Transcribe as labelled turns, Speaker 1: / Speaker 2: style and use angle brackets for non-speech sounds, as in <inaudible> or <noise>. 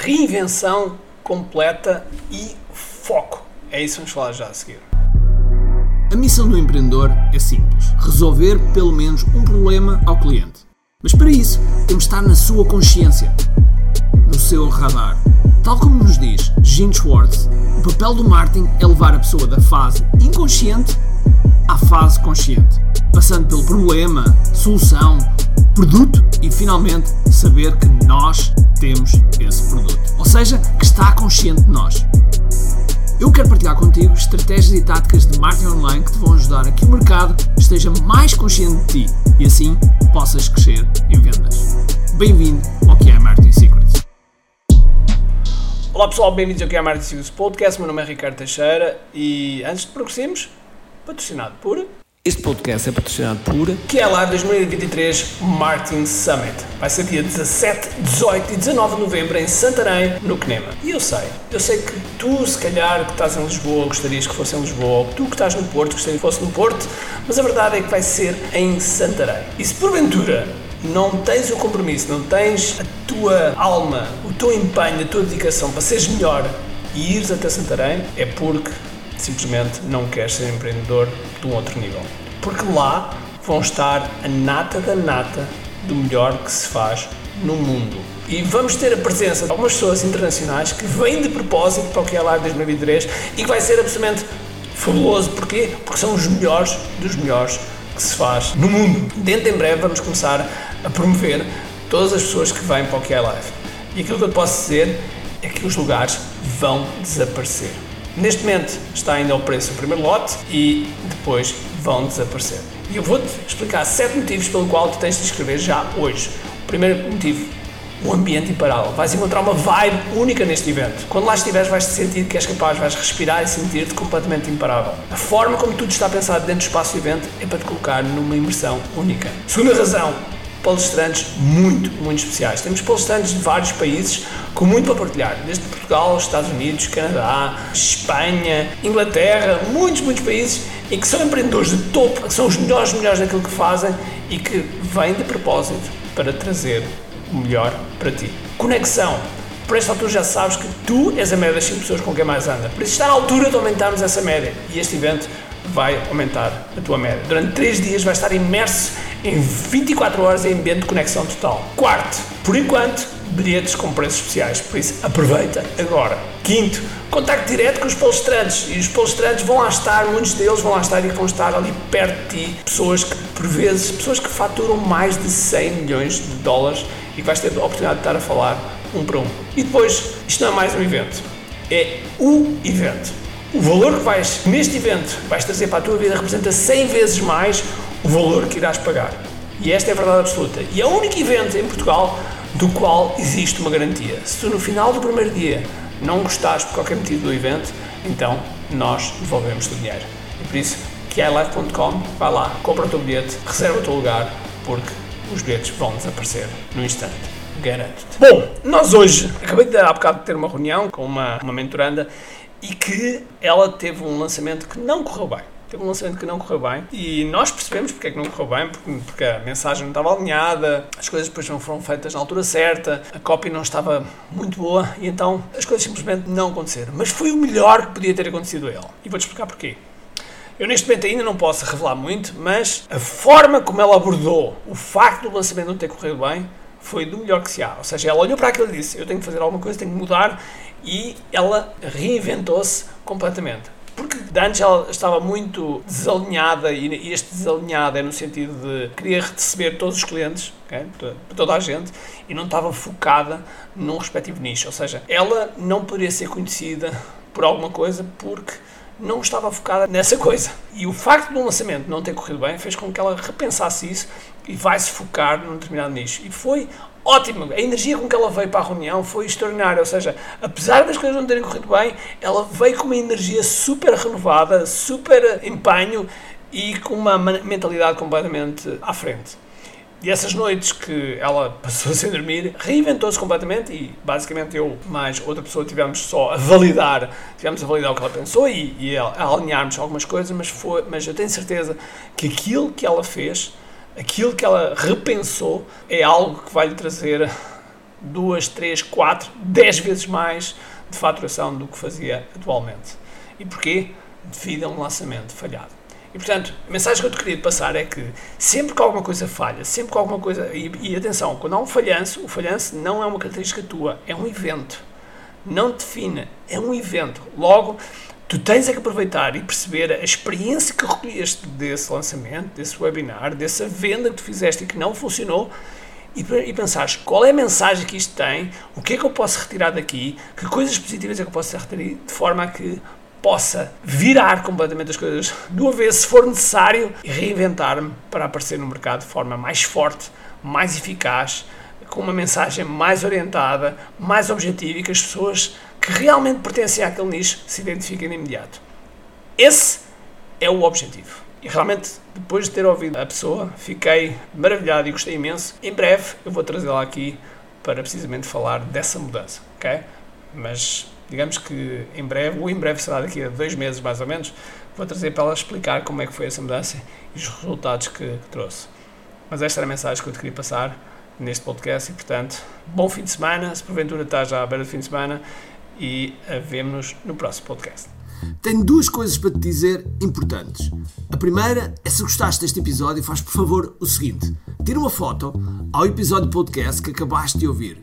Speaker 1: reinvenção completa e foco. É isso que vamos falar já a seguir.
Speaker 2: A missão do empreendedor é simples: resolver pelo menos um problema ao cliente. Mas para isso, temos de estar na sua consciência, no seu radar. Tal como nos diz Gene Schwartz, o papel do marketing é levar a pessoa da fase inconsciente à fase consciente, passando pelo problema, solução, produto e finalmente saber que nós temos esse produto. Ou seja, que está consciente de nós. Eu quero partilhar contigo estratégias e táticas de marketing online que te vão ajudar a que o mercado esteja mais consciente de ti e assim possas crescer em vendas. Bem-vindo ao que é Marketing Secrets.
Speaker 1: Olá pessoal, bem-vindos ao que é Marketing Secrets Podcast. Meu nome é Ricardo Teixeira e antes de progredirmos, patrocinado por
Speaker 2: este podcast é patrocinado por
Speaker 1: lá 2023 Marketing Summit. Vai ser dia 17, 18 e 19 de novembro em Santarém, no Quenema. E eu sei, eu sei que tu, se calhar, que estás em Lisboa, gostarias que fosse em Lisboa, ou tu que estás no Porto, gostarias que fosse no Porto, mas a verdade é que vai ser em Santarém. E se porventura não tens o compromisso, não tens a tua alma, o teu empenho, a tua dedicação para seres melhor e ires até Santarém, é porque simplesmente não queres ser empreendedor de um outro nível. Porque lá vão estar a nata da nata do melhor que se faz no mundo. E vamos ter a presença de algumas pessoas internacionais que vêm de propósito para o que é lá 2023 e que vai ser absolutamente fabuloso. Porquê? Porque são os melhores dos melhores que se faz no mundo. Dentro em breve vamos começar a promover todas as pessoas que vêm para o que é live. E aquilo que eu posso dizer é que os lugares vão desaparecer. Neste momento está ainda ao preço o primeiro lote e depois vão desaparecer. E eu vou-te explicar sete motivos pelo qual tu tens de inscrever já hoje. O primeiro motivo, o ambiente imparável. Vais encontrar uma vibe única neste evento. Quando lá estiveres, vais te sentir que és capaz, vais respirar e sentir-te completamente imparável. A forma como tudo está pensado dentro do espaço do evento é para te colocar numa imersão única. Segunda razão, palestrantes muito, muito especiais. Temos palestrantes de vários países com muito para partilhar, desde Portugal, Estados Unidos, Canadá, Espanha, Inglaterra, muitos, muitos países e que são empreendedores de topo, que são os melhores, melhores daquilo que fazem e que vêm de propósito para trazer o melhor para ti. Conexão. Por esta altura já sabes que tu és a média das 5 pessoas com quem mais anda. Por isso está na altura de aumentarmos essa média. E este evento vai aumentar a tua média. Durante 3 dias vais estar imerso em 24 horas em ambiente de conexão total. Quarto, por enquanto, bilhetes com preços especiais, por isso aproveita agora. Quinto, contacto direto com os palestrantes e os palestrantes vão lá estar, muitos deles vão lá estar e vão estar ali perto de ti, pessoas que, por vezes, pessoas que faturam mais de 100 milhões de dólares e que vais ter a oportunidade de estar a falar um para um. E depois, isto não é mais um evento, é o evento. O valor que vais, neste evento, vais trazer para a tua vida representa 100 vezes mais o valor que irás pagar. E esta é a verdade absoluta. E é o único evento em Portugal do qual existe uma garantia. Se tu no final do primeiro dia não gostares por qualquer motivo do evento, então nós devolvemos o dinheiro. E por isso, que é live.com, vai lá, compra o teu bilhete, reserva o teu lugar, porque os bilhetes vão desaparecer no instante. Garanto-te. Bom, nós hoje, acabei de dar há bocado de ter uma reunião com uma, uma mentoranda e que ela teve um lançamento que não correu bem teve um lançamento que não correu bem e nós percebemos porque é que não correu bem, porque, porque a mensagem não estava alinhada, as coisas depois não foram feitas na altura certa, a copy não estava muito boa e então as coisas simplesmente não aconteceram. Mas foi o melhor que podia ter acontecido a ele. E vou-te explicar porquê. Eu neste momento ainda não posso revelar muito, mas a forma como ela abordou o facto do lançamento não ter corrido bem foi do melhor que se há. Ou seja, ela olhou para aquilo e disse: Eu tenho que fazer alguma coisa, tenho que mudar, e ela reinventou-se completamente. Porque antes ela estava muito desalinhada, e este desalinhado é no sentido de querer receber todos os clientes, okay? toda a gente, e não estava focada num respectivo nicho. Ou seja, ela não poderia ser conhecida por alguma coisa porque não estava focada nessa coisa. E o facto do lançamento não ter corrido bem fez com que ela repensasse isso e vai se focar num determinado nicho. E foi ótimo. A energia com que ela veio para a reunião foi extraordinária. Ou seja, apesar das coisas não terem corrido bem, ela veio com uma energia super renovada, super empenho e com uma mentalidade completamente à frente. E essas noites que ela <laughs> passou sem dormir, reinventou-se completamente e basicamente eu mais outra pessoa tivemos só a validar, tivemos a validar o que ela pensou e, e a, a alinharmos algumas coisas, mas, foi, mas eu tenho certeza que aquilo que ela fez aquilo que ela repensou é algo que vai lhe trazer duas, três, quatro, dez vezes mais de faturação do que fazia atualmente. E porquê? Devido a um lançamento falhado. E portanto, a mensagem que eu te queria passar é que sempre que alguma coisa falha, sempre que alguma coisa. E, e atenção, quando há um falhanço, o falhanço não é uma característica tua, é um evento. Não define, é um evento. Logo, tu tens é que aproveitar e perceber a experiência que recolheste desse lançamento, desse webinar, dessa venda que tu fizeste e que não funcionou e, e pensares qual é a mensagem que isto tem, o que é que eu posso retirar daqui, que coisas positivas é que eu posso retirar de forma a que possa virar completamente as coisas do avesso se for necessário e reinventar-me para aparecer no mercado de forma mais forte, mais eficaz, com uma mensagem mais orientada, mais objetiva e que as pessoas que realmente pertencem àquele nicho se identifiquem de imediato. Esse é o objetivo. E realmente, depois de ter ouvido a pessoa, fiquei maravilhado e gostei imenso. Em breve eu vou trazê-la aqui para precisamente falar dessa mudança, ok? Mas digamos que em breve, ou em breve será daqui a dois meses mais ou menos, vou trazer para ela explicar como é que foi essa mudança e os resultados que, que trouxe. Mas esta era a mensagem que eu te queria passar neste podcast e, portanto, bom fim de semana, se porventura estás já à beira do fim de semana e vemo-nos no próximo podcast.
Speaker 2: Tenho duas coisas para te dizer importantes. A primeira é se gostaste deste episódio, faz por favor o seguinte: tira uma foto ao episódio podcast que acabaste de ouvir,